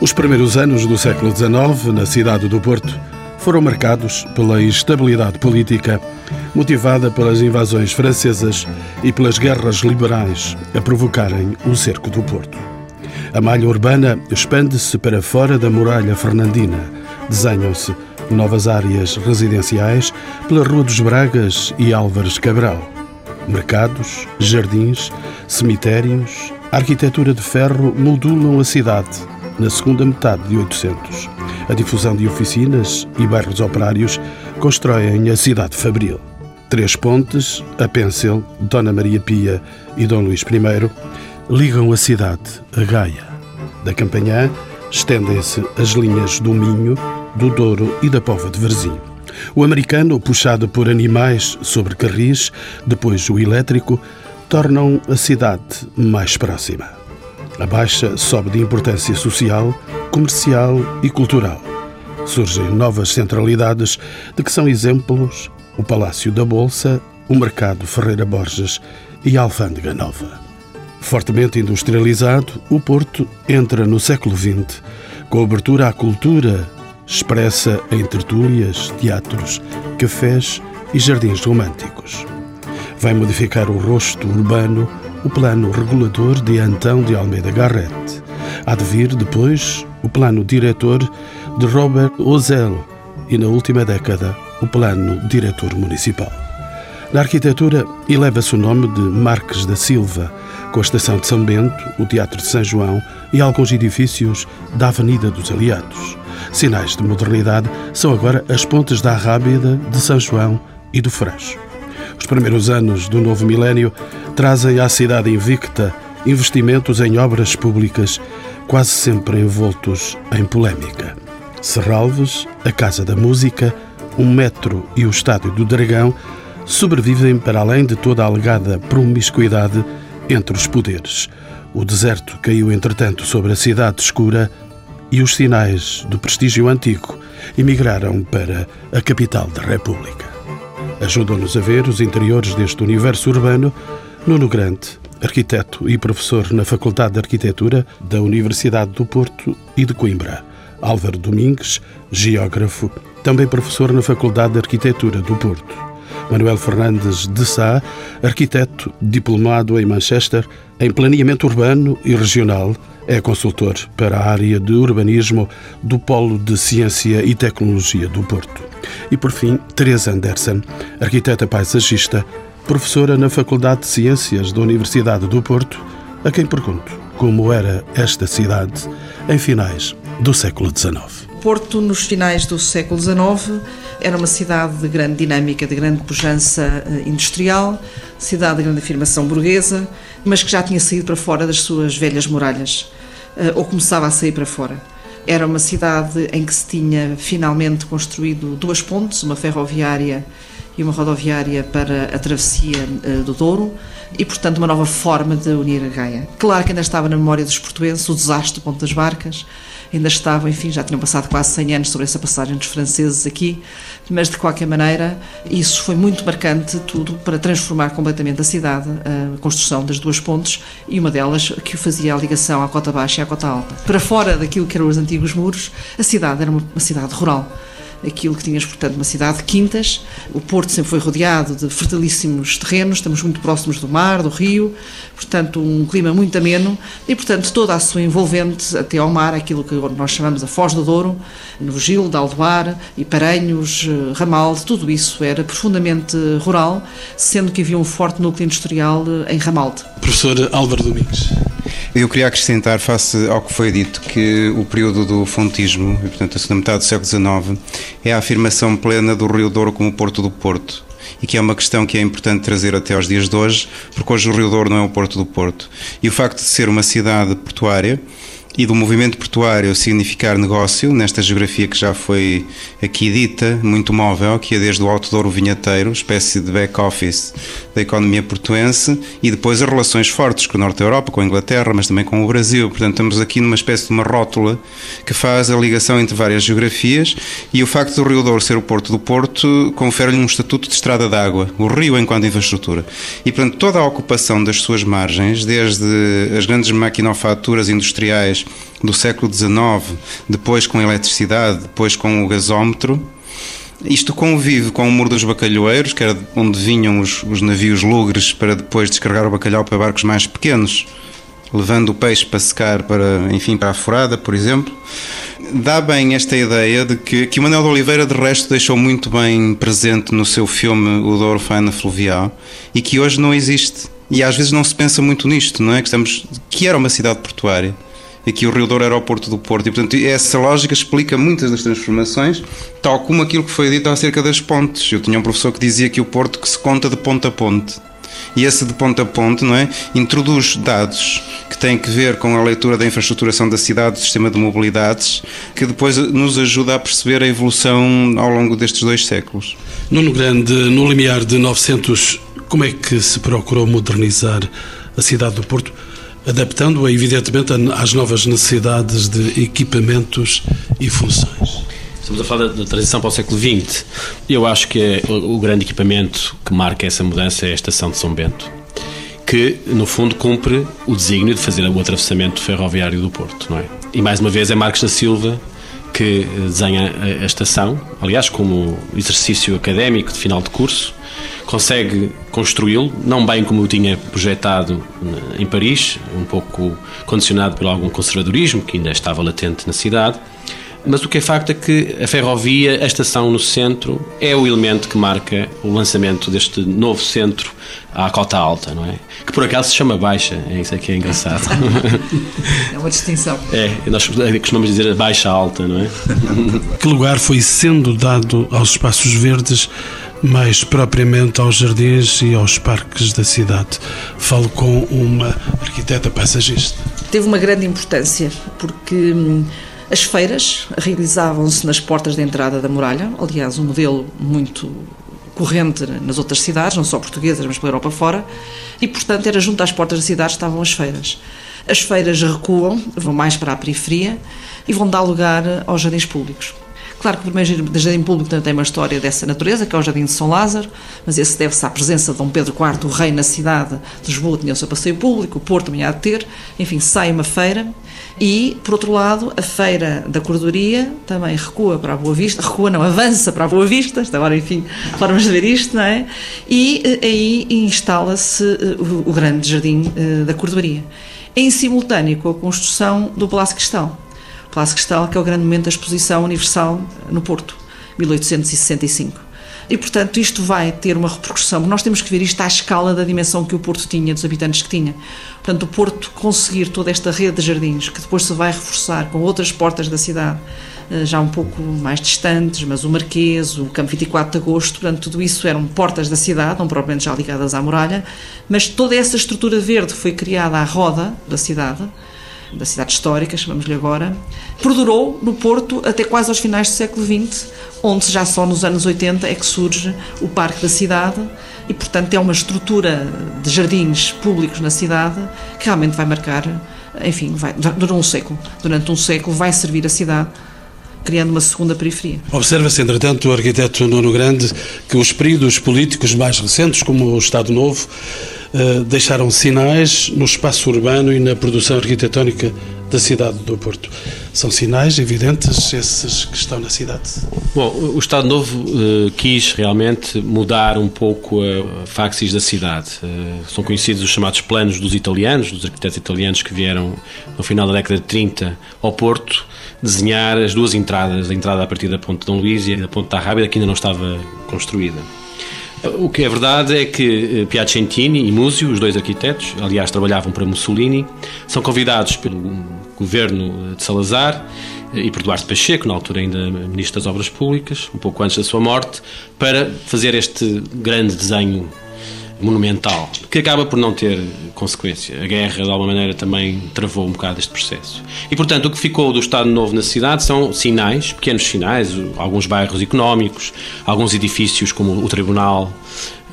Os primeiros anos do século XIX, na cidade do Porto, foram marcados pela instabilidade política, motivada pelas invasões francesas e pelas guerras liberais a provocarem o cerco do Porto. A malha urbana expande-se para fora da muralha fernandina. Desenham-se novas áreas residenciais pela Rua dos Bragas e Álvares Cabral. Mercados, jardins, cemitérios, arquitetura de ferro moldulam a cidade na segunda metade de 800. A difusão de oficinas e bairros operários constroem a cidade fabril. Três pontes, a Pencil, Dona Maria Pia e Dom Luís I, ligam a cidade a Gaia. Da Campanhã estendem-se as linhas do Minho, do Douro e da Pova de Varzim. O americano, puxado por animais sobre carris, depois o elétrico, tornam a cidade mais próxima. A Baixa sobe de importância social, comercial e cultural. Surgem novas centralidades de que são exemplos o Palácio da Bolsa, o Mercado Ferreira Borges e a Alfândega Nova. Fortemente industrializado, o Porto entra no século XX com abertura à cultura expressa em tertúlias, teatros, cafés e jardins românticos. Vai modificar o rosto urbano o plano regulador de Antão de Almeida Garrett. Há de vir depois o plano diretor de Robert Ozel e, na última década, o plano diretor municipal. Na arquitetura, eleva-se o nome de Marques da Silva, com a Estação de São Bento, o Teatro de São João e alguns edifícios da Avenida dos Aliados. Sinais de modernidade são agora as pontes da Arrábida, de São João e do Freixo. Os primeiros anos do novo milénio trazem à cidade invicta investimentos em obras públicas, quase sempre envoltos em polémica. Serralves, a Casa da Música, o metro e o Estádio do Dragão sobrevivem para além de toda a alegada promiscuidade entre os poderes. O deserto caiu, entretanto, sobre a cidade escura e os sinais do prestígio antigo emigraram para a capital da República. Ajudam-nos a ver os interiores deste universo urbano Nuno Grande, arquiteto e professor na Faculdade de Arquitetura da Universidade do Porto e de Coimbra. Álvaro Domingues, geógrafo, também professor na Faculdade de Arquitetura do Porto. Manuel Fernandes de Sá, arquiteto diplomado em Manchester em planeamento urbano e regional, é consultor para a área de urbanismo do Polo de Ciência e Tecnologia do Porto. E por fim, Teresa Anderson, arquiteta paisagista, professora na Faculdade de Ciências da Universidade do Porto, a quem pergunto como era esta cidade em finais do século XIX. Porto, nos finais do século XIX, era uma cidade de grande dinâmica, de grande pujança eh, industrial, cidade de grande afirmação burguesa, mas que já tinha saído para fora das suas velhas muralhas, ou começava a sair para fora. Era uma cidade em que se tinha finalmente construído duas pontes, uma ferroviária e uma rodoviária para a travessia uh, do Douro e, portanto, uma nova forma de unir a Gaia. Claro que ainda estava na memória dos portuenses o desastre do Ponto das Barcas, ainda estava, enfim, já tinham passado quase 100 anos sobre essa passagem dos franceses aqui, mas de qualquer maneira isso foi muito marcante, tudo para transformar completamente a cidade, a construção das duas pontes e uma delas que fazia a ligação à cota baixa e à cota alta. Para fora daquilo que eram os antigos muros, a cidade era uma, cidade rural aquilo que tinhas, portanto, uma cidade de quintas. O Porto sempre foi rodeado de fertilíssimos terrenos, estamos muito próximos do mar, do rio, portanto, um clima muito ameno e, portanto, toda a sua envolvente até ao mar, aquilo que nós chamamos a Foz do Douro, no Gil, Aldoar, e Paranhos, Ramalde, tudo isso era profundamente rural, sendo que havia um forte núcleo industrial em Ramalde. Professor Álvaro Domingos. Eu queria acrescentar, face ao que foi dito, que o período do fontismo, e, portanto a segunda metade do século XIX, é a afirmação plena do Rio Douro como Porto do Porto e que é uma questão que é importante trazer até aos dias de hoje, porque hoje o Rio Douro não é o Porto do Porto. E o facto de ser uma cidade portuária e do movimento portuário significar negócio, nesta geografia que já foi aqui dita, muito móvel, que é desde o Alto Douro Vinheteiro, espécie de back-office da economia portuense, e depois as relações fortes com o Norte da Europa, com a Inglaterra, mas também com o Brasil. Portanto, estamos aqui numa espécie de uma rótula que faz a ligação entre várias geografias e o facto do Rio Douro ser o porto do Porto confere-lhe um estatuto de estrada d'água, o rio enquanto infraestrutura. E, portanto, toda a ocupação das suas margens, desde as grandes maquinofaturas industriais do século XIX, depois com a eletricidade, depois com o gasómetro. Isto convive com o Muro dos Bacalhoeiros, que era onde vinham os, os navios lugres para depois descarregar o bacalhau para barcos mais pequenos, levando o peixe para secar, para, enfim, para a forada, por exemplo. Dá bem esta ideia de que, que o Manuel de Oliveira, de resto, deixou muito bem presente no seu filme O Douro Faina Fluvial e que hoje não existe. E às vezes não se pensa muito nisto, não é? Que, estamos, que era uma cidade portuária que o Rio Douro era o Porto do Porto. E, portanto, essa lógica explica muitas das transformações, tal como aquilo que foi dito acerca das pontes. Eu tinha um professor que dizia que o Porto que se conta de ponta a ponte. E esse de ponta a ponte, não é? Introduz dados que têm que ver com a leitura da infraestruturação da cidade, do sistema de mobilidades, que depois nos ajuda a perceber a evolução ao longo destes dois séculos. Nuno Grande, no limiar de 900, como é que se procurou modernizar a cidade do Porto? Adaptando-a, evidentemente, às novas necessidades de equipamentos e funções. Estamos a falar da, transição para o século XX. Eu acho que é o, o grande equipamento que marca essa mudança é a estação de São Bento, que, no fundo, cumpre o desígnio de fazer o atravessamento ferroviário do Porto, não é? E, mais uma vez, é Marcos da Silva que desenha a, a estação, aliás, como exercício académico de final de curso, consegue construí-lo, não bem como eu tinha projetado em Paris, um pouco condicionado por algum conservadorismo que ainda estava latente na cidade. Mas o que é facto é que a ferrovia, a estação no centro, é o elemento que marca o lançamento deste novo centro à cota alta, não é? Que por acaso se chama baixa, é isso é que é engraçado. É uma distinção. É, nós costumamos dizer baixa alta, não é? Que lugar foi sendo dado aos espaços verdes mais propriamente aos jardins e aos parques da cidade. Falo com uma arquiteta paisagista. Teve uma grande importância, porque hum, as feiras realizavam-se nas portas de entrada da muralha, aliás, um modelo muito corrente nas outras cidades, não só portuguesas, mas pela Europa fora, e portanto era junto às portas da cidade estavam as feiras. As feiras recuam, vão mais para a periferia e vão dar lugar aos jardins públicos. Claro que o primeiro jardim público também tem uma história dessa natureza, que é o Jardim de São Lázaro, mas esse deve-se à presença de Dom Pedro IV, o rei na cidade de Lisboa, tinha o seu passeio público, o Porto também há de ter, enfim, sai uma feira. E, por outro lado, a feira da cordoria também recua para a Boa Vista, recua não, avança para a Boa Vista, agora, enfim, formas de ver isto, não é? E eh, aí instala-se eh, o grande jardim eh, da cordoria. Em simultâneo com a construção do Palácio Cristal Palácio Cristal, que é o grande momento da Exposição Universal no Porto, 1865. E, portanto, isto vai ter uma repercussão. Nós temos que ver isto à escala da dimensão que o Porto tinha, dos habitantes que tinha. Portanto, o Porto conseguir toda esta rede de jardins, que depois se vai reforçar com outras portas da cidade, eh, já um pouco mais distantes, mas o Marquês, o Campo 24 de Agosto, portanto, tudo isso eram portas da cidade, não propriamente já ligadas à muralha, mas toda essa estrutura verde foi criada à roda da cidade, da cidade histórica, chamamos-lhe agora, perdurou no Porto até quase aos finais do século XX, onde já só nos anos 80 é que surge o Parque da Cidade e, portanto, é uma estrutura de jardins públicos na cidade que realmente vai marcar, enfim, vai, durante um século. Durante um século vai servir a cidade criando uma segunda periferia. Observa-se, entretanto, o arquiteto Nuno Grande, que os períodos políticos mais recentes, como o Estado Novo, deixaram sinais no espaço urbano e na produção arquitetónica da cidade do Porto. São sinais evidentes esses que estão na cidade. Bom, o Estado Novo uh, quis realmente mudar um pouco a, a faxis da cidade. Uh, são conhecidos os chamados planos dos italianos, dos arquitetos italianos que vieram no final da década de 30 ao Porto desenhar as duas entradas, a entrada a partir da Ponte de Dom Luís e da Ponte da Rábida, que ainda não estava construída. O que é verdade é que eh, Piacentini e Múzio, os dois arquitetos, aliás trabalhavam para Mussolini, são convidados pelo governo de Salazar eh, e por Duarte Pacheco, na altura ainda Ministro das Obras Públicas, um pouco antes da sua morte, para fazer este grande desenho monumental, que acaba por não ter consequência. A guerra, de alguma maneira, também travou um bocado este processo. E, portanto, o que ficou do Estado Novo na cidade são sinais, pequenos sinais, alguns bairros económicos, alguns edifícios como o Tribunal,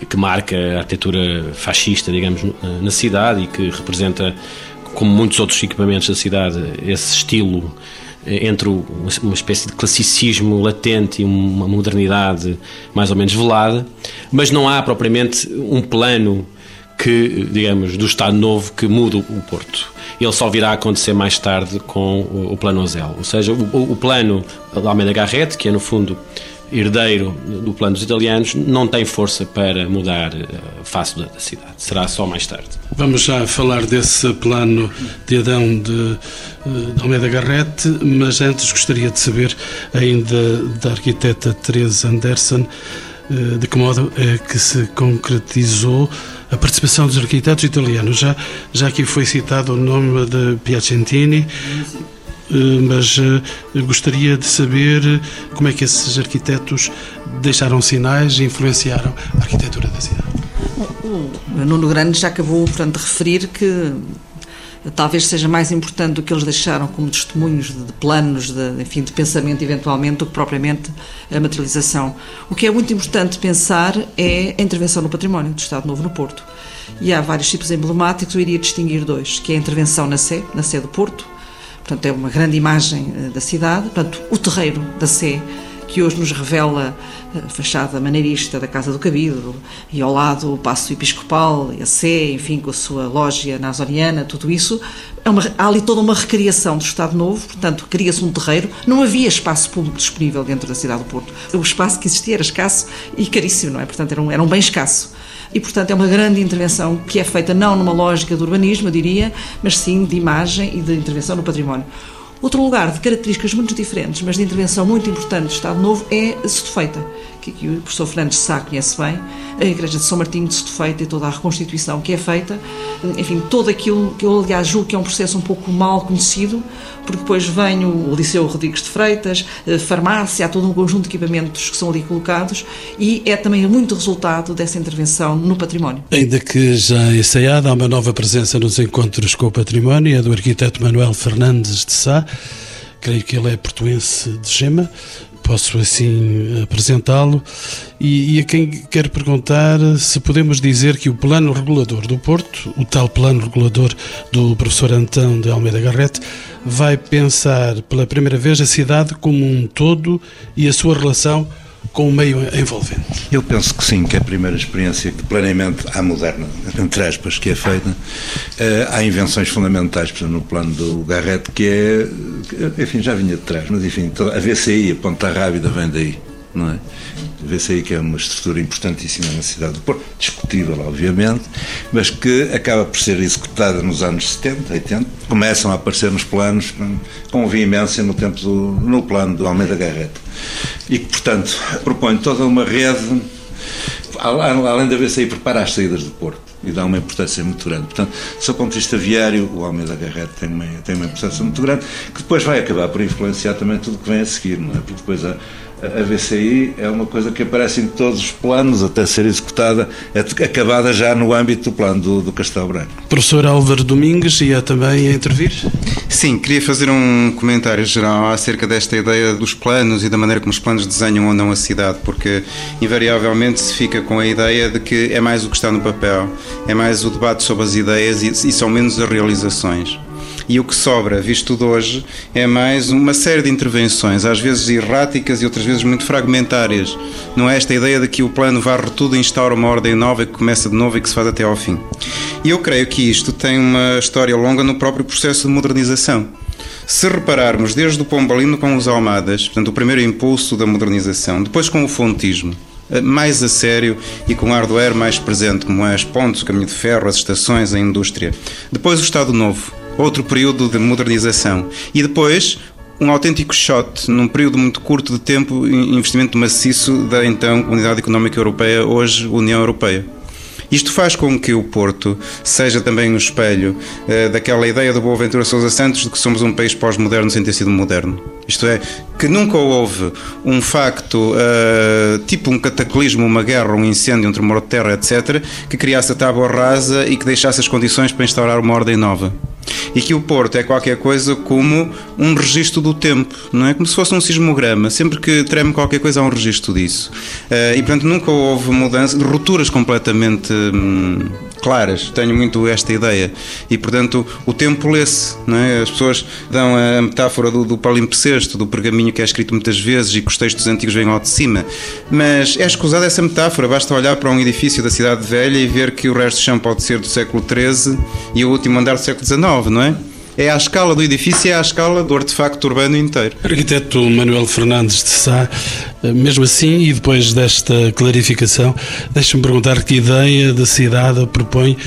que marca a arquitetura fascista, digamos, na cidade e que representa, como muitos outros equipamentos da cidade, esse estilo entre uma espécie de classicismo latente e uma modernidade mais ou menos velada, mas não há propriamente um plano que, digamos, do Estado Novo que muda o Porto. ele só virá a acontecer mais tarde com o, o plano Ozel. Ou seja, o, o plano da Almeida Garrett, que é no fundo herdeiro do plano dos italianos, não tem força para mudar a face da cidade. Será só mais tarde. Vamos já falar desse plano de Adão de, de Almeida Garrett, mas antes gostaria de saber, ainda da arquiteta Teresa Anderson, eh, de que modo é que se concretizou a participação dos arquitetos italianos. Já, já aqui foi citado o nome de Piacentini, eh, mas eh, gostaria de saber como é que esses arquitetos deixaram sinais e influenciaram a arquitetura da cidade. O Nuno Grande já acabou, portanto, de referir que talvez seja mais importante do que eles deixaram como testemunhos de planos, de, enfim, de pensamento eventualmente, do que propriamente a materialização. O que é muito importante pensar é a intervenção no património do Estado Novo no Porto. E há vários tipos emblemáticos, eu iria distinguir dois, que é a intervenção na Sé, na Sé do Porto, portanto é uma grande imagem eh, da cidade, portanto o terreiro da Sé, que hoje nos revela a fachada maneirista da Casa do Cabido e ao lado o Passo Episcopal e a Sé, enfim, com a sua lógia nazoriana, tudo isso. É uma, há ali toda uma recriação do Estado Novo, portanto, cria-se um terreiro. Não havia espaço público disponível dentro da cidade do Porto. O espaço que existia era escasso e caríssimo, não é? Portanto, era um, era um bem escasso. E, portanto, é uma grande intervenção que é feita não numa lógica de urbanismo, eu diria, mas sim de imagem e de intervenção no património. Outro lugar de características muito diferentes, mas de intervenção muito importante do Estado Novo, é Setufeita, que, que o professor Fernandes Sá conhece bem, a Igreja de São Martinho de Setufeita e toda a reconstituição que é feita, enfim, todo aquilo que eu, aliás, julgo que é um processo um pouco mal conhecido, porque depois vem o Liceu Rodrigues de Freitas, farmácia, há todo um conjunto de equipamentos que são ali colocados e é também muito resultado dessa intervenção no património. Ainda que já ensaiada, há uma nova presença nos encontros com o património, é do arquiteto Manuel Fernandes de Sá, creio que ele é portuense de Gema, posso assim apresentá-lo. E, e, a quem quer perguntar se podemos dizer que o plano regulador do Porto, o tal plano regulador do professor Antão de Almeida Garrett, vai pensar pela primeira vez a cidade como um todo e a sua relação com o meio envolvente? Eu penso que sim, que é a primeira experiência de planeamento à moderna, entre aspas, que é feita. Eh, há invenções fundamentais, por exemplo, no plano do Garrett, que é, enfim, já vinha de trás, mas enfim, a VCI, a Ponta Rábida, vem daí não é? Vê-se aí que é uma estrutura importantíssima na cidade do Porto, discutível, obviamente, mas que acaba por ser executada nos anos 70, 80, começam a aparecer nos planos com veemência no, tempo do, no plano do Almeida Garrett. E que, portanto, propõe toda uma rede, além da VCI, prepara as saídas do Porto e dá uma importância muito grande. Portanto, do ponto de vista viário, o Almeida Garrett tem uma, tem uma importância muito grande, que depois vai acabar por influenciar também tudo o que vem a seguir, não é? Porque depois a a VCI é uma coisa que aparece em todos os planos, até ser executada, é acabada já no âmbito do plano do, do Castelo Branco. Professor Álvaro Domingues ia também a intervir? Sim, queria fazer um comentário geral acerca desta ideia dos planos e da maneira como os planos desenham ou não a cidade, porque invariavelmente se fica com a ideia de que é mais o que está no papel, é mais o debate sobre as ideias e, e são menos as realizações e o que sobra, visto de hoje, é mais uma série de intervenções, às vezes erráticas e outras vezes muito fragmentárias. Não é esta ideia de que o plano varre tudo e instaura uma ordem nova e que começa de novo e que se faz até ao fim. E eu creio que isto tem uma história longa no próprio processo de modernização. Se repararmos desde o Pombalino com os Almadas, portanto, o primeiro impulso da modernização, depois com o fontismo, eh, mais a sério e com hardware mais presente, como as pontes, o caminho de ferro, as estações, a indústria. Depois o Estado Novo, outro período de modernização. E depois um autêntico shot, num período muito curto de tempo, investimento maciço da então Unidade Económica Europeia, hoje União Europeia. Isto faz com que o Porto seja também um espelho eh, daquela ideia do Boaventura Sousa Santos de que somos um país pós-moderno sem ter sido moderno. Isto é, que nunca houve um facto, uh, tipo um cataclismo, uma guerra, um incêndio, um tremor de terra, etc., que criasse a tábua rasa e que deixasse as condições para instaurar uma ordem nova e que o Porto é qualquer coisa como um registro do tempo, não é? Como se fosse um sismograma. Sempre que treme qualquer coisa há um registro disso. Uh, e portanto nunca houve mudança, rupturas completamente hum, claras. Tenho muito esta ideia. E portanto o tempo lê-se, não é? As pessoas dão a metáfora do, do palimpsesto, do pergaminho que é escrito muitas vezes e que os textos antigos vêm ao de cima. Mas é escusada essa metáfora. Basta olhar para um edifício da cidade velha e ver que o resto do chão pode ser do século XIII e o último andar do século XIX XIX, não é? É à escala do edifício, é à escala do artefacto urbano inteiro. Arquiteto Manuel Fernandes de Sá, mesmo assim, e depois desta clarificação, deixe-me perguntar que ideia de cidade propõe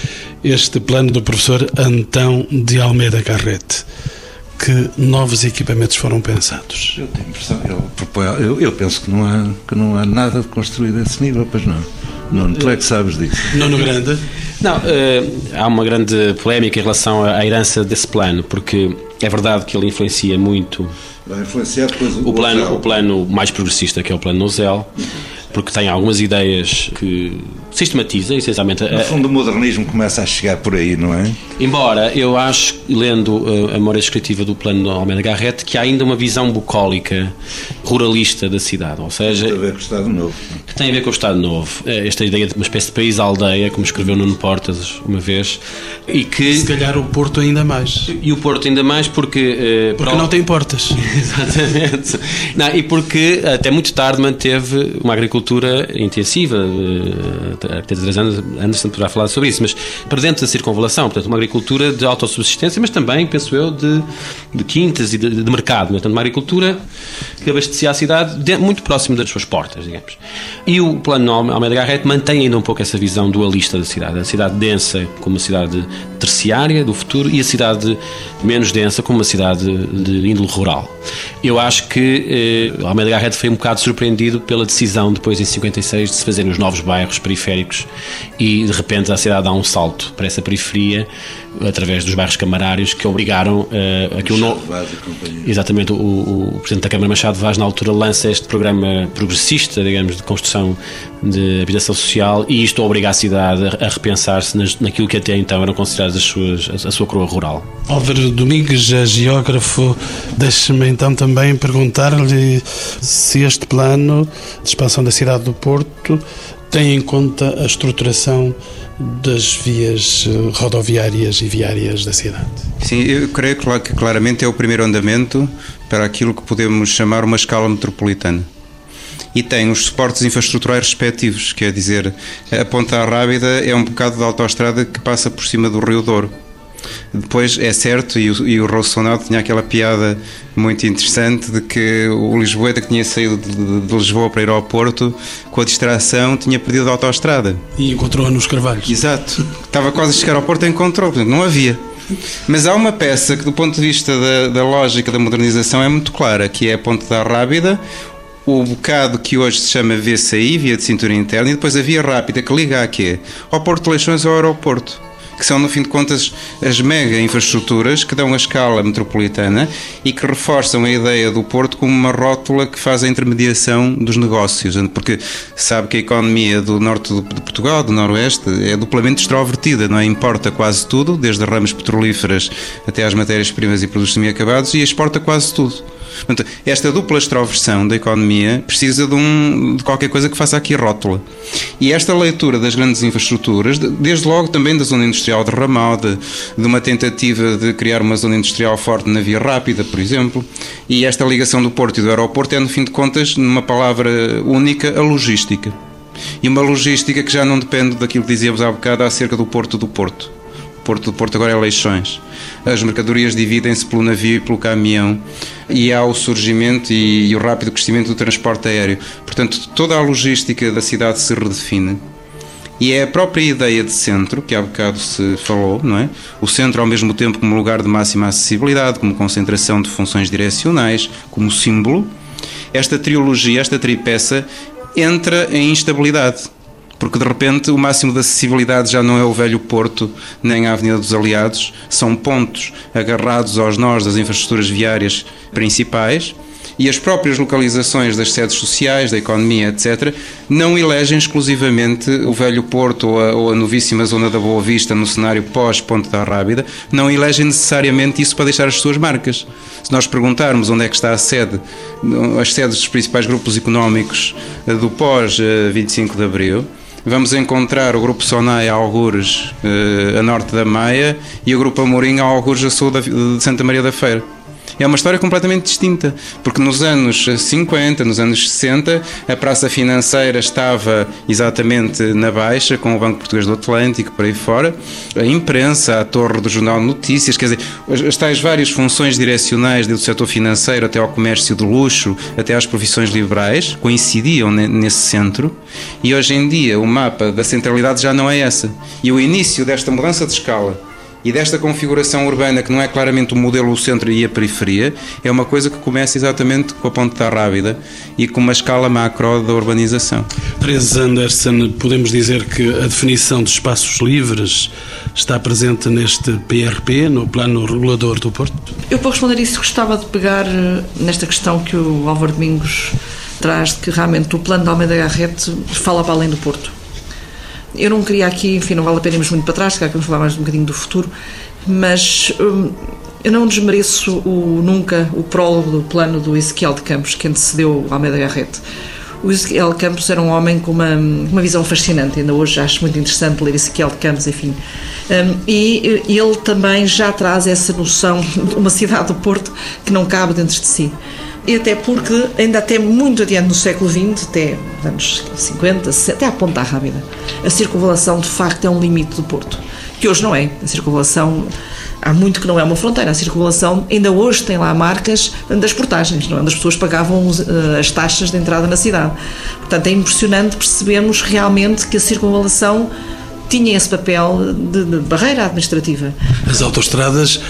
este plano do professor Antão de Almeida Carrete. Que novos equipamentos foram pensados? Eu tenho impressão, eu, eu, eu penso que não, há, que não há nada construído a esse nível, pois não. Nuno, tu é que sabes disso. Nuno Grande? Não, uh, há uma grande polémica em relação à herança desse plano, porque é verdade que ele influencia muito. Vai influenciar depois o, o plano, o plano mais progressista, que é o plano Nozel, porque tem algumas ideias que sistematiza, essencialmente. No fundo, o modernismo começa a chegar por aí, não é? Embora eu acho, lendo a memória descritiva do plano de Almeida Garrett, que há ainda uma visão bucólica, ruralista da cidade, ou seja. Tem a ver com o Estado Novo. Que tem a ver com o Estado Novo. Esta ideia de uma espécie de país-aldeia, como escreveu Nuno Portas uma vez, e que. Se calhar o Porto ainda mais. E o Porto ainda mais porque. Uh, porque não tem portas. Exatamente. Não, e porque até muito tarde manteve uma agricultura intensiva. Uh, a arquiteta Anderson poderá falar sobre isso, mas para dentro da circunvalação, portanto, uma agricultura de autossubsistência, mas também, penso eu, de, de quintas e de, de mercado, portanto, uma agricultura que abastecia a cidade de, muito próximo das suas portas, digamos. E o plano Almeida Garrett mantém ainda um pouco essa visão dualista da cidade, a cidade densa como uma cidade terciária do futuro e a cidade menos densa como uma cidade de índole rural. Eu acho que eh, Almeida Garrett foi um bocado surpreendido pela decisão, depois em 56, de se fazerem os novos bairros periféricos e de repente a cidade dá um salto para essa periferia através dos bairros camarários que obrigaram uh, a que o no... exatamente o, o, presidente da Câmara Machado Vaz na altura lança este programa progressista digamos de construção de habitação social e isto obriga a cidade a, a repensar-se naquilo que até então eram consideradas as suas, a, a sua coroa rural. Álvaro Domingues, geógrafo, deixe-me então também perguntar-lhe se este plano de expansão da cidade do Porto tem em conta a estruturação das vias eh, rodoviárias e viárias da cidade. Sim, eu creio que claramente é o primeiro andamento para aquilo que podemos chamar uma escala metropolitana. E tem os suportes infraestruturais respectivos, quer dizer, a Ponta Rábida é um bocado de autoestrada que passa por cima do Rio Douro depois é certo, e o, e o tinha aquela piada muito interessante de que o Lisboeta que tinha saído de, de, Lisboa para ir ao Porto, com a distração, tinha perdido a autoestrada. E encontrou-a nos Carvalhos. Exato. Estava quase a chegar ao Porto e encontrou, portanto, não havia. Mas há uma peça que, do ponto de vista da, da lógica da modernização, é muito clara, que é a Ponte da Rábida, o bocado que hoje se chama VCI, Via de Cintura Interna, e depois a Via Rápida, que liga a quê? Ao Porto de Leixões ou ao aeroporto que são, no fim de contas, as mega infraestruturas que dão a escala metropolitana e que reforçam a ideia do Porto como uma rótula que faz a intermediação dos negócios, porque sabe que a economia do norte de Portugal, do noroeste, é duplamente extrovertida, não é? Importa quase tudo, desde ramos petrolíferas até às matérias-primas e produtos semi-acabados, e exporta quase tudo. Portanto, esta dupla extroversão da economia precisa de, um, de qualquer coisa que faça aqui rótula. E esta leitura das grandes infraestruturas, desde logo também da zona industrial de Ramal, de, de uma tentativa de criar uma zona industrial forte na Via Rápida, por exemplo, e esta ligação do porto e do aeroporto é, no fim de contas, numa palavra única, a logística. E uma logística que já não depende daquilo que dizíamos há bocado acerca do porto do Porto. Porto do Porto agora é Leixões. As mercadorias dividem-se pelo navio e pelo caminhão e há o surgimento e, e o rápido crescimento do transporte aéreo. Portanto, toda a logística da cidade se redefine. E é a própria ideia de centro, que há bocado se falou, não é? O centro, ao mesmo tempo, como lugar de máxima acessibilidade, como concentração de funções direcionais, como símbolo. Esta trilogia, esta tripeça, entra em instabilidade porque de repente o máximo de acessibilidade já não é o velho Porto nem a Avenida dos Aliados, são pontos agarrados aos nós das infraestruturas viárias principais e as próprias localizações das sedes sociais, da economia, etc., não elegem exclusivamente o velho Porto ou a, ou a novíssima zona da Boa Vista no cenário pós-Ponte da Rábida, não elegem necessariamente isso para deixar as suas marcas. Se nós perguntarmos onde é que está a sede, as sedes dos principais grupos económicos do pós-25 eh, de Abril, vamos encontrar o Grupo Sonai a Algures, eh, a norte da Maia, e o Grupo Amorim a Algures a sul de Santa Maria da Feira. É uma história completamente distinta, porque nos anos 50, nos anos 60, a praça financeira estava exatamente na baixa, com o Banco Português do Atlântico, por aí fora, a imprensa, a torre do Jornal de Notícias, quer dizer, as tais várias funções direcionais do setor financeiro até ao comércio de luxo, até às profissões liberais, coincidiam nesse centro, e hoje em dia o mapa da centralidade já não é essa. E o início desta mudança de escala e desta configuração urbana que não é claramente o modelo o centro e a periferia, é uma coisa que começa exatamente com a Ponta Rábida e com uma escala macro da urbanização. Teresa Anderson, podemos dizer que a definição de espaços livres está presente neste PRP, no Plano Regulador do Porto? Eu, para responder isso, gostava de pegar eh, nesta questão que o Álvaro Domingos traz, de que realmente o plano de Almeida Garrete fala para além do Porto. Eu não queria aqui, enfim, não vale a pena irmos muito para trás, que vamos falar mais um bocadinho do futuro, mas hum, eu não desmereço o, nunca o prólogo do plano do Ezequiel de Campos, que antecedeu Almeida Garrete. O Ezequiel Campos era um homem com uma, uma visão fascinante, ainda hoje acho muito interessante ler Ezequiel de Campos, enfim. Um, e ele também já traz essa noção de uma cidade do Porto que não cabe dentro de si e até porque ainda até muito adiante no século XX, até anos 50, 60, até à Ponta Rábida, a circunvalação de facto é um limite do Porto, que hoje não é. A circunvalação há muito que não é uma fronteira. A circunvalação ainda hoje tem lá marcas das portagens, não é? onde as pessoas pagavam uh, as taxas de entrada na cidade. Portanto, é impressionante percebermos realmente que a circunvalação tinha esse papel de, de barreira administrativa. As autoestradas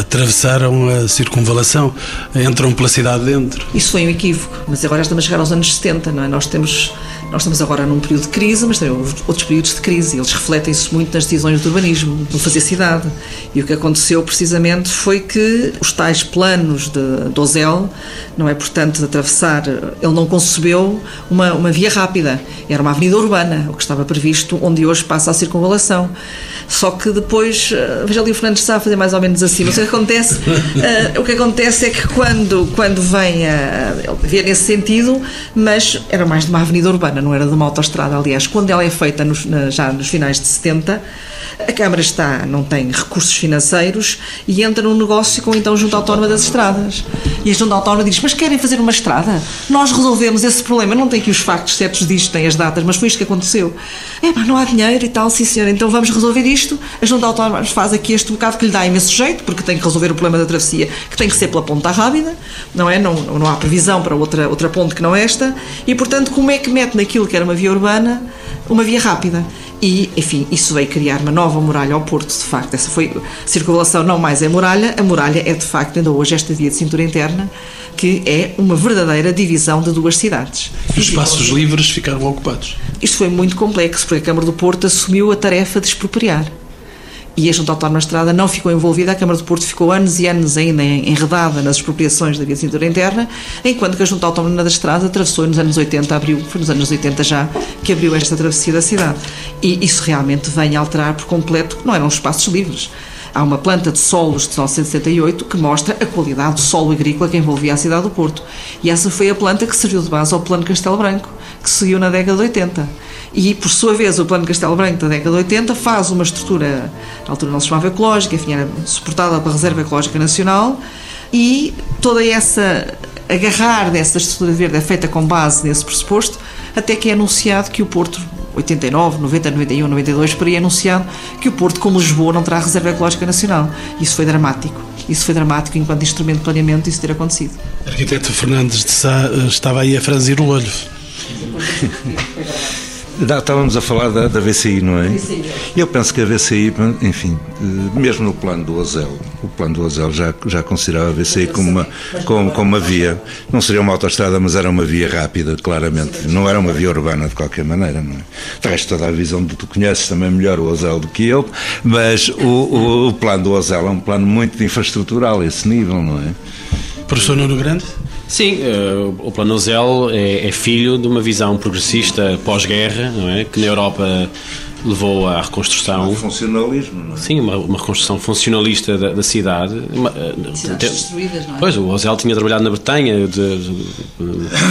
atravessaram a circunvalação, entram pela cidade dentro. Isso foi um equívoco, mas agora estamos a chegar aos anos 70, não é? Nós temos nós estamos agora num período de crise, mas também houve outros períodos de crise. Eles refletem-se muito nas decisões do urbanismo, do fazer cidade. E o que aconteceu precisamente foi que os tais planos de Dozel, não é portanto de atravessar, ele não concebeu uma, uma via rápida. Era uma avenida urbana, o que estava previsto, onde hoje passa a circunvalação. Só que depois, eh, veja ali o Fernandes está a fazer mais ou menos assim. Mas o que acontece, uh, o que acontece é que quando, quando vem a, a nesse sentido, mas era mais de uma avenida urbana, não era de uma autoestrada. Aliás, quando ela é feita nos, na, já nos finais de 70, a Câmara está, não tem recursos financeiros e entra num negócio com então a Junta Autónoma das Estradas. E a Junta Autónoma diz: Mas querem fazer uma estrada? Nós resolvemos esse problema. Não tem aqui os factos certos disto, tem as datas, mas foi isto que aconteceu. É, mas não há dinheiro e tal, sim senhor, então vamos resolver isto. A Junta Autónoma faz aqui este bocado que lhe dá imenso jeito, porque tem que resolver o problema da travessia, que tem que ser pela Ponta Rábida, não é? Não, não há previsão para outra, outra ponte que não esta. E, portanto, como é que mete naquilo que era uma via urbana uma via rápida? e, enfim, isso veio criar uma nova muralha ao Porto, de facto. Essa foi a circulação, não mais é muralha, a muralha é de facto ainda hoje esta via de cintura interna, que é uma verdadeira divisão de duas cidades. Os espaços livres ficaram ocupados. Isto foi muito complexo, porque a Câmara do Porto assumiu a tarefa de expropriar e a Junta Autónoma da Estrada não ficou envolvida, a Câmara do Porto ficou anos e anos ainda enredada nas expropriações da via de cintura interna, enquanto que a Junta Autónoma da Estrada atravessou nos anos 80, abriu, foi nos anos 80 já que abriu esta travessia da cidade. E isso realmente vem alterar por completo, não eram espaços livres. Há uma planta de solos de 1968 que mostra a qualidade do solo agrícola que envolvia a cidade do Porto. E essa foi a planta que serviu de base ao Plano Castelo Branco, que seguiu na década de 80. E, por sua vez, o Plano Castelo Branco da década de 80 faz uma estrutura, na altura não se chamava ecológica, enfim, era suportada pela Reserva Ecológica Nacional, e toda essa agarrar dessa estrutura verde é feita com base nesse pressuposto, até que é anunciado que o Porto 89, 90, 91, 92, por aí é anunciado que o Porto, como Lisboa, não terá reserva ecológica nacional. Isso foi dramático. Isso foi dramático enquanto instrumento de planeamento isso ter acontecido. Arquiteto Fernandes de Sá eh, estava aí a franzir o olho. Estávamos a falar da, da VCI, não é? Eu penso que a VCI, enfim, eh, mesmo no plano do Ozel, o plano do Ozel já, já considerava a VCI como uma, como, como uma via, não seria uma autoestrada, mas era uma via rápida, claramente. Não era uma via urbana de qualquer maneira, não é? De resto, toda a visão de tu conheces também melhor o Ozel do que eu, mas o, o, o plano do Ozel é um plano muito infraestrutural, esse nível, não é? Professor Nuno Grande? Sim, uh, o Plano é, é, filho de uma visão progressista pós-guerra, não é? Que na Europa levou à reconstrução. Um funcionalismo, não é? Sim, uma, uma reconstrução funcionalista da, da cidade. Uma, Cidades destruídas, não é? Pois, o Ozel tinha trabalhado na Bretanha,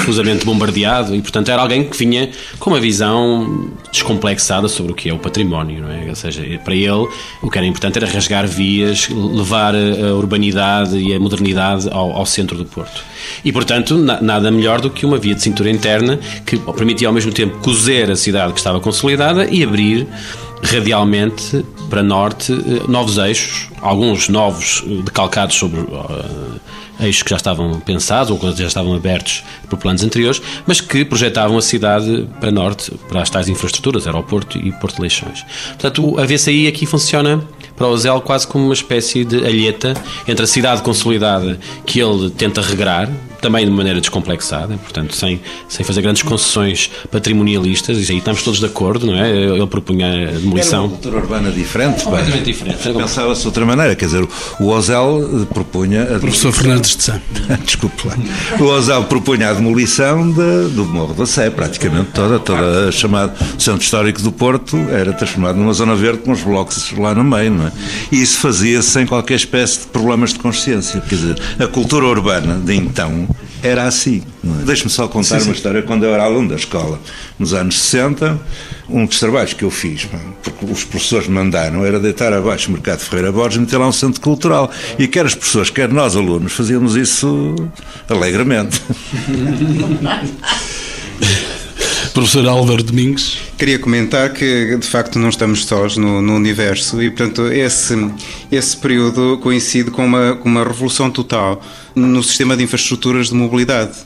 profusamente bombardeado, e portanto era alguém que vinha com uma visão descomplexada sobre o que é o património, não é? Ou seja, para ele o que era importante era rasgar vias, levar a urbanidade e a modernidade ao, ao centro do Porto. E portanto, na, nada melhor do que uma via de cintura interna que permitia ao mesmo tempo cozer a cidade que estava consolidada e abrir radialmente para norte eh, novos eixos, alguns novos eh, decalcados sobre uh, eixos que já estavam pensados ou que já estavam abertos por planos anteriores, mas que projetavam a cidade para norte, para as tais infraestruturas, aeroporto e Porto Leixões. Portanto, a VCI aqui funciona para o Ozel quase como uma espécie de alheta entre a cidade consolidada que ele tenta regrar, também de maneira descomplexada, portanto, sem, sem fazer grandes concessões patrimonialistas, e aí estamos todos de acordo, não é? Ele propunha a demolição. Era uma cultura urbana diferente, Completamente diferente. Pensava-se de outra maneira, quer dizer, o Ozel propunha. A Professor Fernandes de Sá. Desculpe lá. O Ozel propunha a demolição de, do Morro da Sé, praticamente toda, toda a chamada Centro Histórico do Porto era transformado numa zona verde com os blocos lá no meio, não é? E isso fazia-se sem qualquer espécie de problemas de consciência. Quer dizer, a cultura urbana de então era assim. É? Deixe-me só contar sim, sim. uma história quando eu era aluno da escola. Nos anos 60, um dos trabalhos que eu fiz, porque os professores me mandaram, era deitar abaixo o Mercado Ferreira Borges e meter lá um centro cultural. E quer as pessoas, quer nós alunos, fazíamos isso alegremente. Professor Álvaro Domingos. Queria comentar que de facto não estamos sós no, no universo e, portanto, esse, esse período coincide com uma, com uma revolução total no sistema de infraestruturas de mobilidade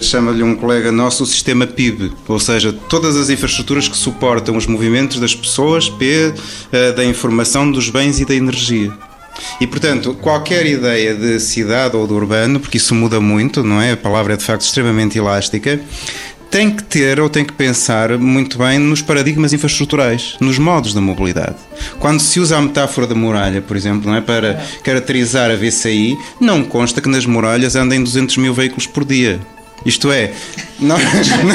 chama-lhe um colega nosso o sistema PIB, ou seja, todas as infraestruturas que suportam os movimentos das pessoas, P, eh, da informação, dos bens e da energia. E, portanto, qualquer ideia de cidade ou de urbano, porque isso muda muito, não é? A palavra é de facto extremamente elástica, tem que ter ou tem que pensar muito bem nos paradigmas infraestruturais, nos modos da mobilidade. Quando se usa a metáfora da muralha, por exemplo, não é, para caracterizar a VCI, não consta que nas muralhas andem 200 mil veículos por dia. Isto é, nós,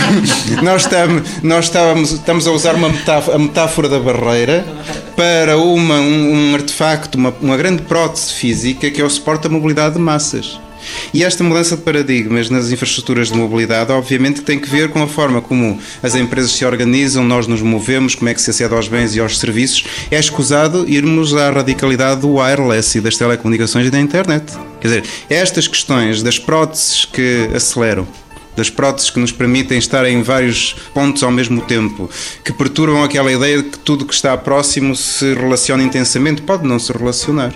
nós, estamos, nós estamos, estamos a usar uma metáfora, a metáfora da barreira para uma, um, um artefacto, uma, uma grande prótese física que é o suporte da mobilidade de massas. E esta mudança de paradigmas nas infraestruturas de mobilidade, obviamente, tem que ver com a forma como as empresas se organizam, nós nos movemos, como é que se acede aos bens e aos serviços. É escusado irmos à radicalidade do wireless e das telecomunicações e da internet. Quer dizer, estas questões das próteses que aceleram das próteses que nos permitem estar em vários pontos ao mesmo tempo, que perturbam aquela ideia de que tudo que está próximo se relaciona intensamente, pode não se relacionar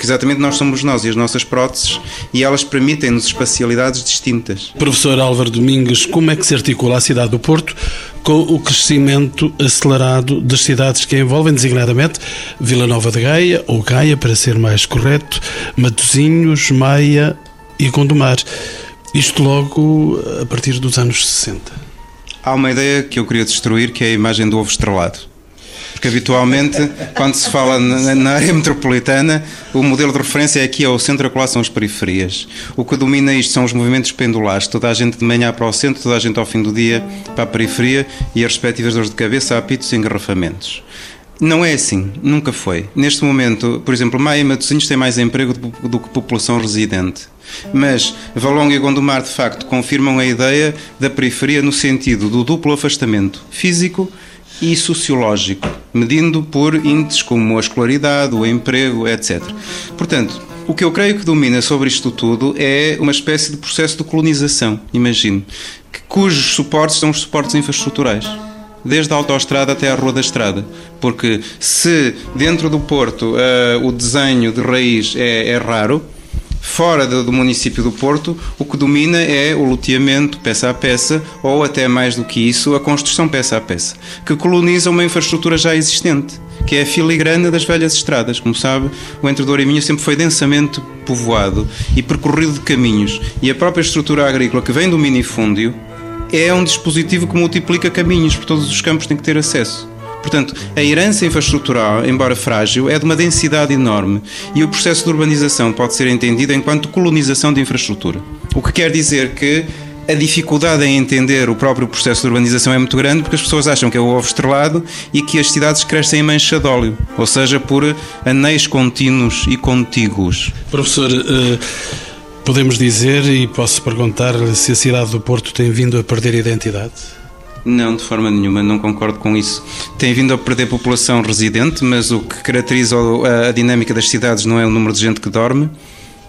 porque exatamente nós somos nós e as nossas próteses e elas permitem-nos espacialidades distintas. Professor Álvaro Domingues, como é que se articula a cidade do Porto com o crescimento acelerado das cidades que a envolvem, designadamente Vila Nova de Gaia, ou Gaia, para ser mais correto, Matosinhos, Maia e Gondomar? Isto logo a partir dos anos 60. Há uma ideia que eu queria destruir, que é a imagem do ovo estrelado porque habitualmente, quando se fala na, área metropolitana, o modelo de referência é aqui é o centro, a são as periferias. O que domina isto são os movimentos pendulares, toda a gente de manhã para o centro, toda a gente ao fim do dia para a periferia e as respectivas dores de cabeça, apitos e engarrafamentos. Não é assim, nunca foi. Neste momento, por exemplo, Maia e Matosinhos têm mais emprego do que população residente. Mas Valonga e Gondomar, de facto, confirmam a ideia da periferia no sentido do duplo afastamento físico e sociológico, medindo por índices como a escolaridade, o emprego, etc. Portanto, o que eu creio que domina sobre isto tudo é uma espécie de processo de colonização, imagino, cujos suportes são os suportes infraestruturais desde a autoestrada até à Rua da Estrada. Porque se dentro do Porto uh, o desenho de raiz é, é raro, Fora do, do, município do Porto, o que domina é o loteamento peça a peça, ou até mais do que isso, a construção peça a peça, que coloniza uma infraestrutura já existente, que é a filigrana das velhas estradas. Como sabe, o Entre Douro e Minho sempre foi densamente povoado e percorrido de caminhos, e a própria estrutura agrícola que vem do minifúndio é um dispositivo que multiplica caminhos, por todos os campos tem que ter acesso. Portanto, a herança infraestrutural, embora frágil, é de uma densidade enorme e o processo de urbanização pode ser entendido enquanto colonização de infraestrutura. O que quer dizer que a dificuldade em entender o próprio processo de urbanização é muito grande porque as pessoas acham que é o ovo estrelado e que as cidades crescem em mancha de óleo, ou seja, por anéis contínuos e contíguos. Professor, eh, podemos dizer e posso perguntar se a cidade do Porto tem vindo a perder identidade? Não, de forma nenhuma, não concordo com isso. Tem vindo a perder população residente, mas o que caracteriza a dinâmica das cidades não é o número de gente que dorme,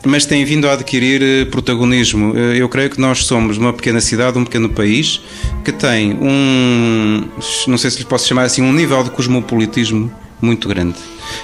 mas tem vindo a adquirir eh, protagonismo. Eh, eu creio que nós somos uma pequena cidade, um pequeno país, que tem um, não sei se lhe posso chamar assim, um nível de cosmopolitismo muito grande.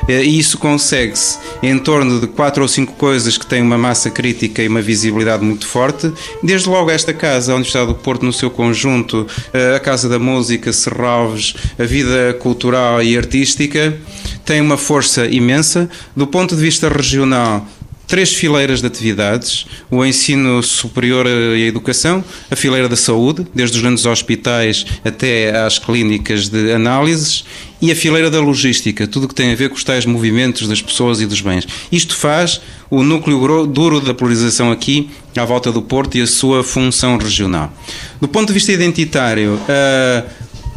Eh, e isso consegue-se em torno de quatro ou cinco coisas que têm uma massa crítica e uma visibilidade muito forte. Desde logo esta casa, a Universidade do Porto no seu conjunto, a Casa da Música, Serralves, a vida cultural e artística, tem uma força imensa. Do ponto de vista regional, três fileiras de atividades: o ensino superior e a educação, a fileira da saúde, desde os grandes hospitais até às clínicas de análises, e a fileira da logística, tudo que tem a ver com os tais movimentos das pessoas e dos bens. Isto faz o núcleo duro da polarização aqui, à volta do Porto e a sua função regional. Do ponto de vista identitário, uh,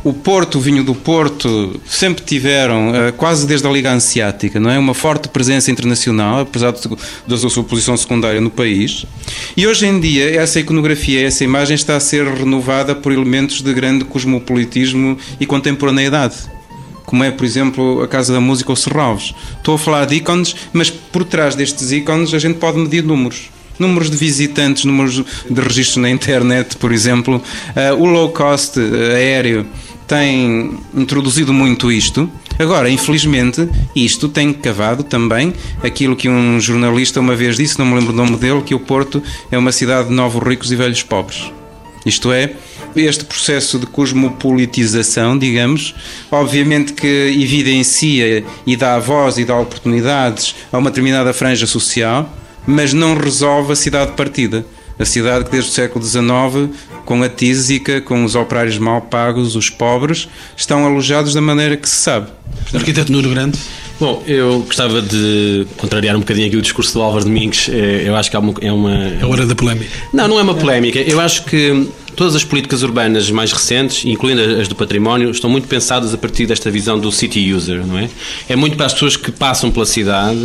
o Porto, o vinho do Porto, sempre tiveram, eh, quase desde a Liga Anseática, não é? uma forte presença internacional, apesar da sua posição secundária no país. E hoje em dia, essa iconografia, essa imagem está a ser renovada por elementos de grande cosmopolitismo e contemporaneidade. Como é, por exemplo, a Casa da Música ou Serralves. Estou a falar de ícones, mas por trás destes ícones a gente pode medir números números de visitantes, números de registros na internet, por exemplo, uh, o low cost uh, aéreo tem introduzido muito isto. Agora, infelizmente, isto tem cavado também aquilo que um jornalista uma vez disse, não me lembro o nome dele, que o Porto é uma cidade de novos ricos e velhos pobres. Isto é, este processo de cosmopolitização, digamos, obviamente que evidencia e dá voz e dá oportunidades a uma determinada franja social, mas não resolve a cidade de partida. A cidade que desde o século XIX, com a tísica, com os operários mal pagos, os pobres, estão alojados da maneira que se sabe. Arquiteto Nuno Grande. Bom, eu gostava de contrariar um bocadinho aqui o discurso do Álvaro Domingos. É, eu acho que é uma. É, uma, é hora da polémica. Não, não é uma polémica. Eu acho que Todas as políticas urbanas mais recentes, incluindo as do património, estão muito pensadas a partir desta visão do city user, não é? É muito para as pessoas que passam pela cidade,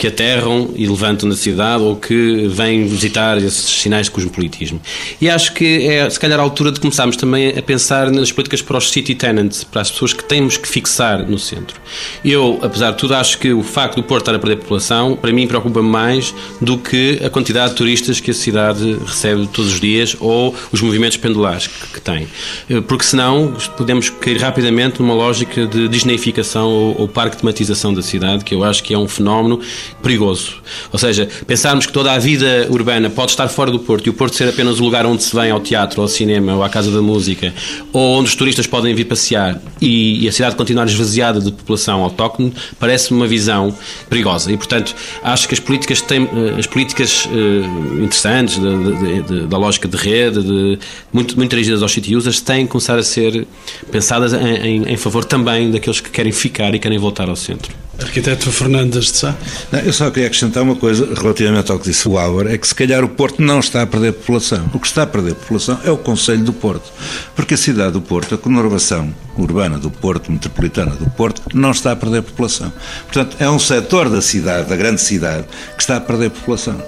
que aterram e levantam na cidade ou que vêm visitar esses sinais de cosmopolitismo. E acho que é, se calhar, a altura de começarmos também a pensar nas políticas para os city tenants, para as pessoas que temos que fixar no centro. Eu, apesar de tudo, acho que o facto do Porto estar a perder população, para mim, preocupa-me mais do que a quantidade de turistas que a cidade recebe todos os dias ou os movimentos pendulares que, que tem. Eh, porque senão podemos cair rapidamente numa lógica de disneificação ou, ou parque-tematização da cidade, que eu acho que é um fenómeno perigoso. Ou seja, pensarmos que toda a vida urbana pode estar fora do Porto e o Porto ser apenas o lugar onde se vem ao teatro, ao cinema ou à casa da música, ou onde os turistas podem vir passear e, e a cidade continuar esvaziada de população autóctone, parece-me uma visão perigosa. E, portanto, acho que as políticas, têm, eh, as políticas uh, interessantes da, da lógica de rede, de, muito, muito dirigidas aos city users, têm que começar a ser pensadas em, em, em favor também daqueles que querem ficar e querem voltar ao centro. Arquiteto Fernandes de Sá. Não, eu só queria acrescentar uma coisa relativamente ao que disse o Álvaro, é que se calhar o Porto não está a perder população. O que está a perder população é o Conselho do Porto. Porque a cidade do Porto, a conurbação urbana do Porto, metropolitana do Porto, não está a perder população. Portanto, é um setor da cidade, da grande cidade, que está a perder população.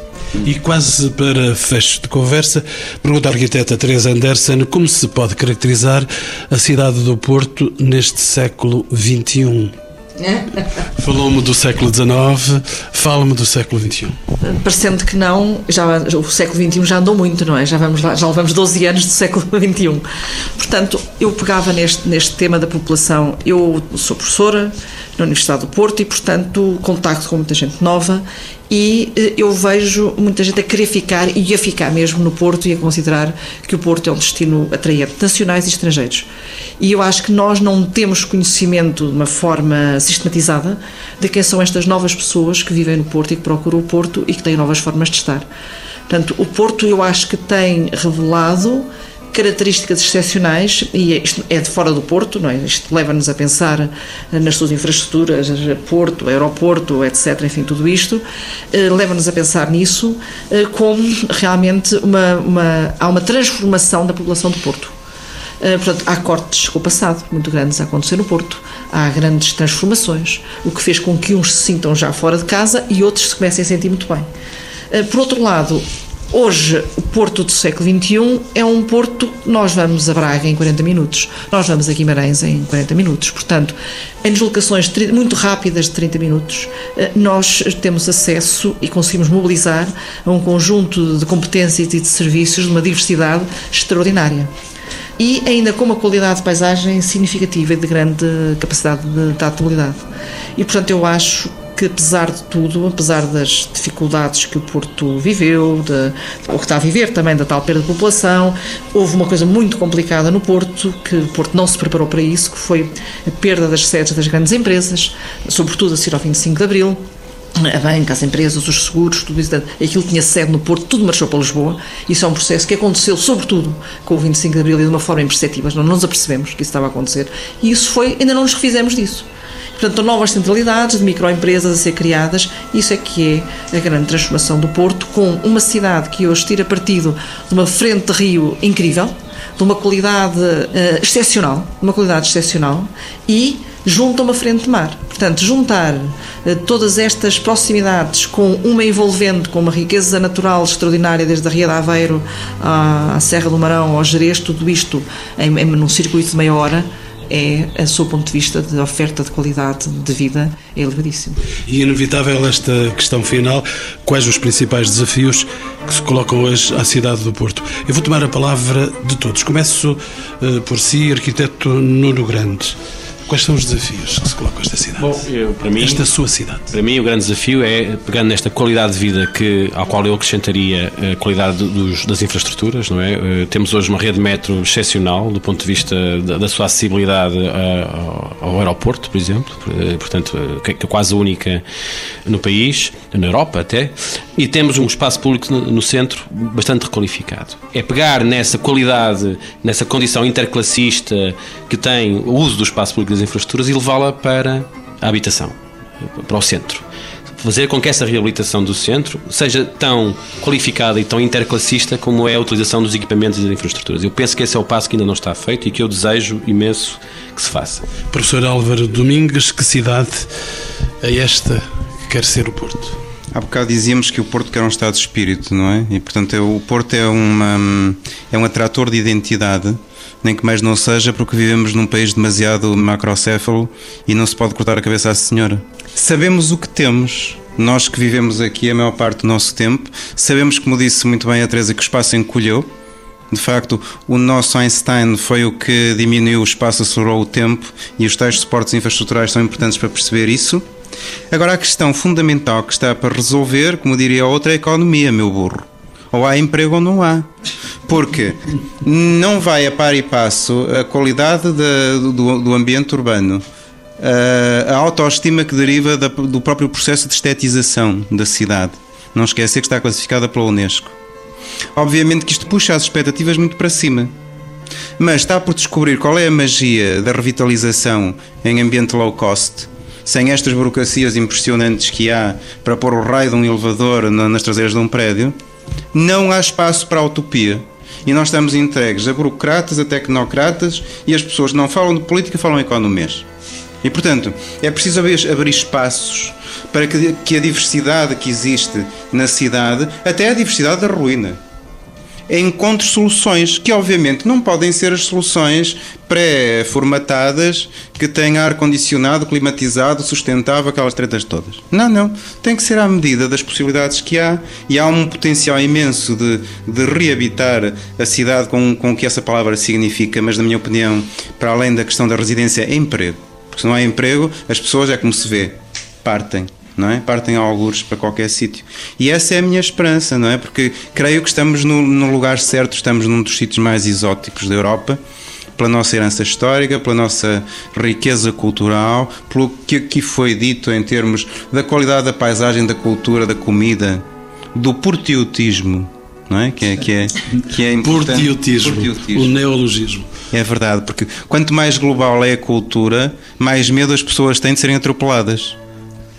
E quase para fecho de conversa, pergunta a arquiteta Teresa Anderson como se pode caracterizar a cidade do Porto neste século XXI. Falou-me do século XIX, fala-me do século XXI. Parecendo que não, já, o século XXI já andou muito, não é? Já, vamos lá, já levamos 12 anos do século XXI. Portanto, eu pegava neste, neste tema da população. Eu sou professora na Universidade do Porto e, portanto, contacto com muita gente nova e eh, eu vejo muita gente a querer ficar e a ficar mesmo no Porto e a considerar que o Porto é um destino atraente, nacionais e estrangeiros. E eu acho que nós não temos conhecimento de uma forma sistematizada de quem são estas novas pessoas que vivem no Porto e que procuram o Porto e que têm novas formas de estar. Portanto, o Porto eu acho que tem revelado características excepcionais, e isto é de fora do Porto, não é? isto leva-nos a pensar nas suas infraestruturas, Porto, aeroporto, etc., enfim, tudo isto, eh, leva-nos a pensar nisso eh, como realmente uma, uma, há uma transformação da população do Porto. Eh, portanto, há cortes com o passado muito grandes a acontecer no Porto, há grandes transformações, o que fez com que uns se sintam já fora de casa e outros se comecem a sentir muito bem. Por outro lado, Hoje, o Porto do século XXI é um Porto. Nós vamos a Braga em 40 minutos, nós vamos a Guimarães em 40 minutos. Portanto, em deslocações muito rápidas de 30 minutos, eh, nós temos acesso e conseguimos mobilizar a um conjunto de competências e de serviços de uma diversidade extraordinária e ainda com uma qualidade de paisagem significativa e de grande capacidade de adaptabilidade. E, portanto, eu acho que apesar de tudo, apesar das dificuldades que o Porto viveu, de, que está a viver também da tal perda de população, houve uma coisa muito complicada no Porto, que o Porto não se preparou para isso, que foi a perda das sedes das grandes empresas, sobretudo a seguir ao 25 de Abril, a banca, as empresas, os seguros, tudo isso, aquilo que tinha sede no Porto, tudo marchou para Lisboa. Isso é um processo que aconteceu, sobretudo, com o 25 de Abril e de uma forma imperceptível. Não nos apercebemos que isso estava a acontecer. E isso foi, ainda não nos refizemos disso. Portanto, novas centralidades de microempresas a ser criadas, isso é que é a grande transformação do Porto, com uma cidade que hoje tira partido de uma frente de rio incrível, de uma qualidade uh, excepcional, uma qualidade excepcional, e junta uma frente de mar. Portanto, juntar uh, todas estas proximidades com uma envolvente, com uma riqueza natural extraordinária, desde a Ria de Aveiro à, à Serra do Marão, ao Jerez, tudo isto em, em, num circuito de meia hora, é, a seu ponto de vista de oferta de qualidade de vida, é elevadíssimo. E inevitável esta questão final, quais os principais desafios que se colocam hoje à cidade do Porto? Eu vou tomar a palavra de todos. Começo uh, por si, arquiteto Nuno Grande. Quais são os desafios que se colocam esta cidade? Bom, eu, para mim, esta sua cidade. Para mim, o grande desafio é, pegando nesta qualidade de vida que, ao qual eu acrescentaria a qualidade dos, das infraestruturas, não é? Uh, temos hoje uma rede de metro excepcional do ponto de vista da, da sua acessibilidade ao, ao, aeroporto, por exemplo, uh, portanto, que, que é quase única no país, na Europa até, e temos um espaço público no, no centro bastante requalificado. É pegar nessa qualidade, nessa condição interclassista que tem o uso do espaço público das infraestruturas e levá-la para a habitação, para o centro. Fazer com que essa reabilitação do centro seja tão qualificada e tão interclassista como é a utilização dos equipamentos e das infraestruturas. Eu penso que esse é o passo que ainda não está feito e que eu desejo imenso que se faça. Professor Álvaro Domingues, que cidade é esta que quer ser o Porto? Há bocado dizíamos que o Porto quer um estado de espírito, não é? E portanto é, o Porto é, uma, é um atrator de identidade nem que mais não seja porque vivemos num país demasiado macrocéfalo e não se pode cortar a cabeça à senhora. Sabemos o que temos. Nós que vivemos aqui a maior parte do nosso tempo, sabemos, como disse muito bem a Teresa, que o espaço encolheu. De facto, o nosso Einstein foi o que diminuiu o espaço, acelerou o tempo e os tais suportes infraestruturais são importantes para perceber isso. Agora, a questão fundamental que está para resolver, como diria a outra, é a economia, meu burro. Ou há emprego ou não há. Porque não vai a par e passo a qualidade de, do, do, ambiente urbano, a, a autoestima que deriva da, do próprio processo de estetização da cidade. Não esquecer que está classificada pela Unesco. Obviamente que isto puxa as expectativas muito para cima. Mas está por descobrir qual é a magia da revitalização em ambiente low cost, sem estas burocracias impressionantes que há para pôr o raio de um elevador nas traseiras de um prédio não há espaço para a utopia. E nós estamos entregues a burocratas, a tecnocratas e as pessoas não falam de política falam economês. E portanto, é preciso abrir, espaços para que a diversidade que existe na cidade, até a diversidade da ruína, encontre soluções que, obviamente, não podem ser as soluções pré-formatadas que têm ar-condicionado, climatizado, sustentável, aquelas tretas todas. Não, não. Tem que ser à medida das possibilidades que há e há um potencial imenso de, de reabitar a cidade com, com o que essa palavra significa, mas, na minha opinião, para além da questão da residência, é emprego. Porque se não há emprego, as pessoas, é como se vê, partem não é? Partem algures para qualquer sítio. E essa é a minha esperança, não é? Porque creio que estamos no, no lugar certo, estamos num dos sítios mais exóticos da Europa, pela nossa herança histórica, pela nossa riqueza cultural, pelo que aqui foi dito em termos da qualidade da paisagem, da cultura, da comida, do portiotismo, não é? Que é, que é, que é importante. Portiotismo, o neologismo. É verdade, porque quanto mais global é a cultura, mais medo as pessoas têm de serem atropeladas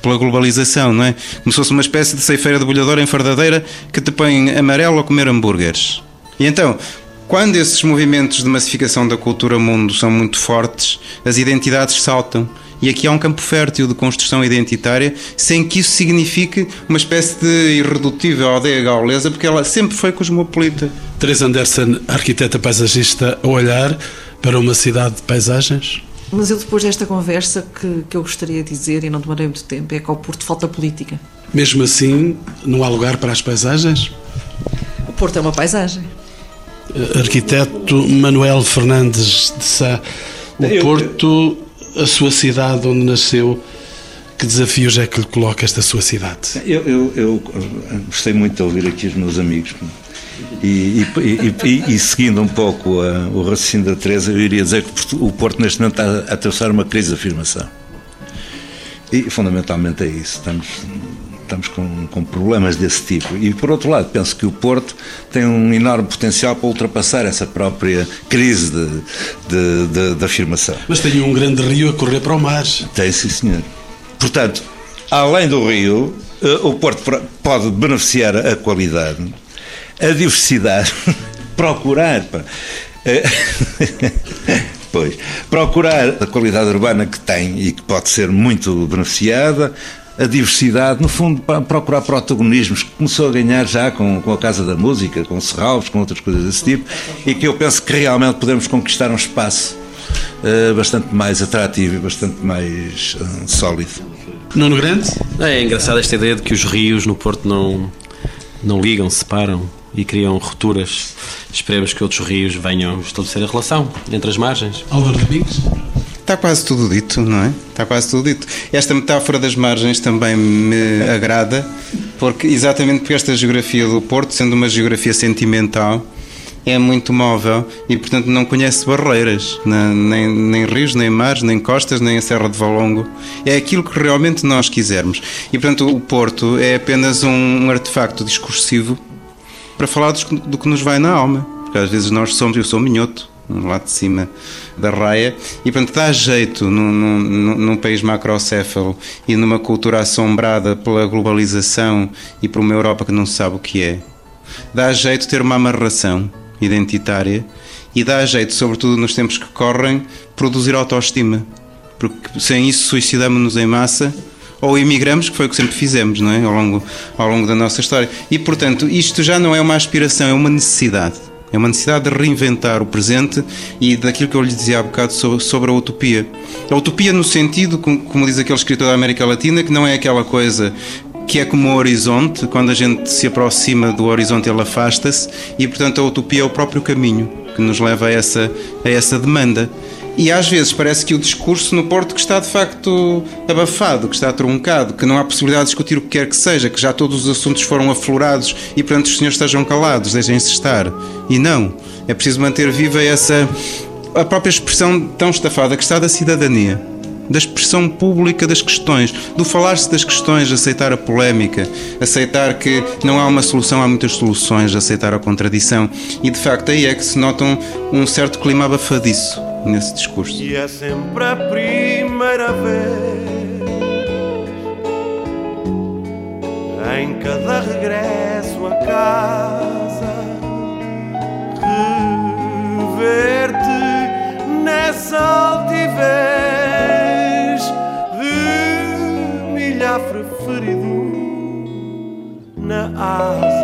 pela globalização, não é? Como se fosse uma espécie de ceifeira debulhadora enfardadeira que te põe amarelo a comer hambúrgueres. E então, quando esses movimentos de massificação da cultura mundo são muito fortes, as identidades saltam. E aqui há um campo fértil de construção identitária, sem que isso signifique uma espécie de irredutível aldeia gaulesa, porque ela sempre foi cosmopolita. Teresa Anderson, arquiteta paisagista, a olhar para uma cidade de paisagens? Mas eu, depois desta conversa, que, que eu gostaria de dizer, e não demorei muito tempo, é que ao Porto falta política. Mesmo assim, não há lugar para as paisagens? O Porto é uma paisagem. Arquiteto Manuel Fernandes de Sá, o eu, Porto, a sua cidade onde nasceu, que desafios é que lhe coloca esta sua cidade? Eu, eu, eu gostei muito de ouvir aqui os meus amigos. E, e, e, e, seguindo um pouco a, o raciocínio da Teresa, eu iria dizer que o Porto neste momento está a atravessar uma crise de afirmação. E fundamentalmente é isso. Estamos, estamos com, com, problemas desse tipo. E por outro lado, penso que o Porto tem um enorme potencial para ultrapassar essa própria crise de, de, de, de afirmação. Mas tem um grande rio a correr para o mar. Tem, sim, senhor. Portanto, além do rio, eh, o Porto pode beneficiar a qualidade a diversidade, procurar. Eh, pois, procurar a qualidade urbana que tem e que pode ser muito beneficiada, a diversidade, no fundo, para procurar protagonismos que começou a ganhar já com, com a Casa da Música, com o Serralves, com outras coisas desse tipo, e que eu penso que realmente podemos conquistar um espaço uh, bastante mais atrativo e bastante mais uh, sólido. Nuno Grande? É engraçado esta ideia de que os rios no Porto não, não ligam, separam e criam rupturas. Esperemos que outros rios venham estabelecer a relação entre as margens. Álvaro Domingos? Está quase tudo dito, não é? Está quase tudo dito. Esta metáfora das margens também me agrada, porque exatamente porque esta geografia do Porto, sendo uma geografia sentimental, é muito móvel e, portanto, não conhece barreiras, nem, nem, rios, nem mares, nem costas, nem a Serra de Valongo. É aquilo que realmente nós quisermos. E, portanto, o Porto é apenas um, um artefacto discursivo para falar do que nos vai na alma. Porque às vezes nós somos, eu sou minhoto, lá de cima da raia, e portanto dá jeito num, num, num, país macrocéfalo e numa cultura assombrada pela globalização e por uma Europa que não sabe o que é. Dá jeito ter uma amarração identitária e dá jeito, sobretudo nos tempos que correm, produzir autoestima. Porque sem isso suicidamos-nos em massa ou imigramos, que foi o que sempre fizemos não é? ao, longo, ao longo da nossa história. E, portanto, isto já não é uma aspiração, é uma necessidade. É uma necessidade de reinventar o presente e daquilo que eu lhe dizia há bocado sobre, sobre a utopia. A utopia, no sentido, como, diz aquele escritor da América Latina, que não é aquela coisa que é como o horizonte, quando a gente se aproxima do horizonte ele afasta-se, e portanto a utopia é o próprio caminho que nos leva a essa, a essa demanda. E às vezes parece que o discurso no Porto que está de facto abafado, que está truncado, que não há possibilidade de discutir o que quer que seja, que já todos os assuntos foram aflorados e portanto os senhores estejam calados, deixem-se estar. E não, é preciso manter viva essa a própria expressão tão estafada que está da cidadania, da expressão pública das questões, do falar-se das questões, aceitar a polémica, aceitar que não há uma solução, há muitas soluções, aceitar a contradição. E de facto aí é que se nota um, um certo clima abafadiço nesse discurso. E é sempre a primeira vez em cada regresso a casa rever-te nessa altivez de milhafre ferido na água.